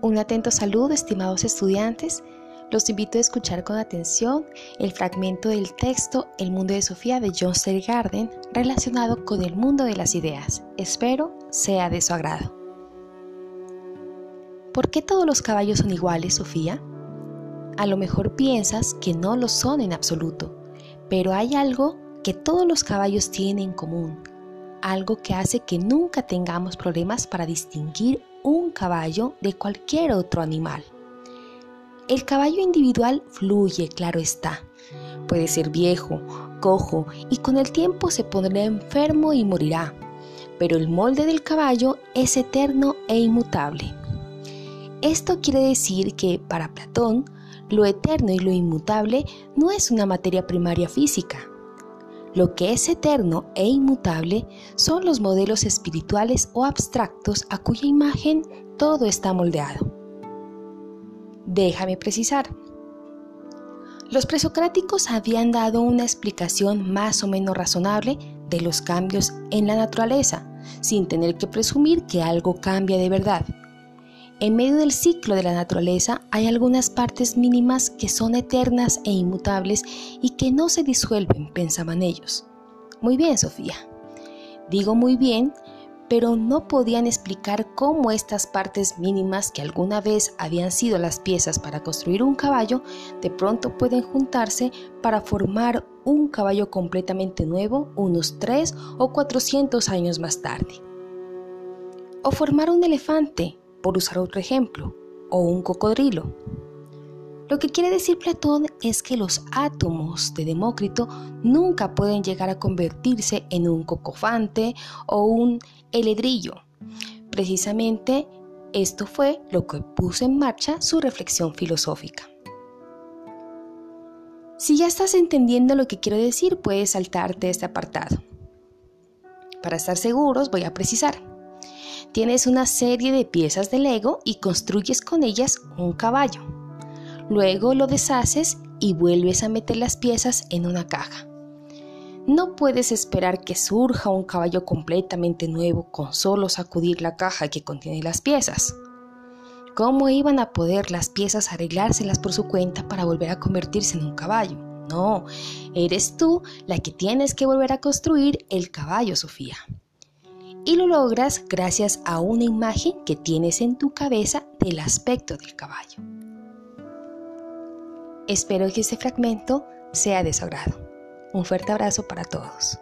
Un atento saludo, estimados estudiantes. Los invito a escuchar con atención el fragmento del texto El mundo de Sofía de John Garden relacionado con el mundo de las ideas. Espero sea de su agrado. ¿Por qué todos los caballos son iguales, Sofía? A lo mejor piensas que no lo son en absoluto, pero hay algo que todos los caballos tienen en común, algo que hace que nunca tengamos problemas para distinguir un caballo de cualquier otro animal. El caballo individual fluye, claro está. Puede ser viejo, cojo y con el tiempo se pondrá enfermo y morirá. Pero el molde del caballo es eterno e inmutable. Esto quiere decir que para Platón, lo eterno y lo inmutable no es una materia primaria física. Lo que es eterno e inmutable son los modelos espirituales o abstractos a cuya imagen todo está moldeado. Déjame precisar. Los presocráticos habían dado una explicación más o menos razonable de los cambios en la naturaleza, sin tener que presumir que algo cambia de verdad. En medio del ciclo de la naturaleza hay algunas partes mínimas que son eternas e inmutables y que no se disuelven, pensaban ellos. Muy bien, Sofía. Digo muy bien, pero no podían explicar cómo estas partes mínimas que alguna vez habían sido las piezas para construir un caballo, de pronto pueden juntarse para formar un caballo completamente nuevo unos 3 o 400 años más tarde. O formar un elefante por usar otro ejemplo, o un cocodrilo. Lo que quiere decir Platón es que los átomos de Demócrito nunca pueden llegar a convertirse en un cocofante o un heledrillo. Precisamente esto fue lo que puso en marcha su reflexión filosófica. Si ya estás entendiendo lo que quiero decir, puedes saltarte este apartado. Para estar seguros, voy a precisar. Tienes una serie de piezas de Lego y construyes con ellas un caballo. Luego lo deshaces y vuelves a meter las piezas en una caja. No puedes esperar que surja un caballo completamente nuevo con solo sacudir la caja que contiene las piezas. ¿Cómo iban a poder las piezas arreglárselas por su cuenta para volver a convertirse en un caballo? No, eres tú la que tienes que volver a construir el caballo, Sofía y lo logras gracias a una imagen que tienes en tu cabeza del aspecto del caballo. Espero que este fragmento sea de su agrado. Un fuerte abrazo para todos.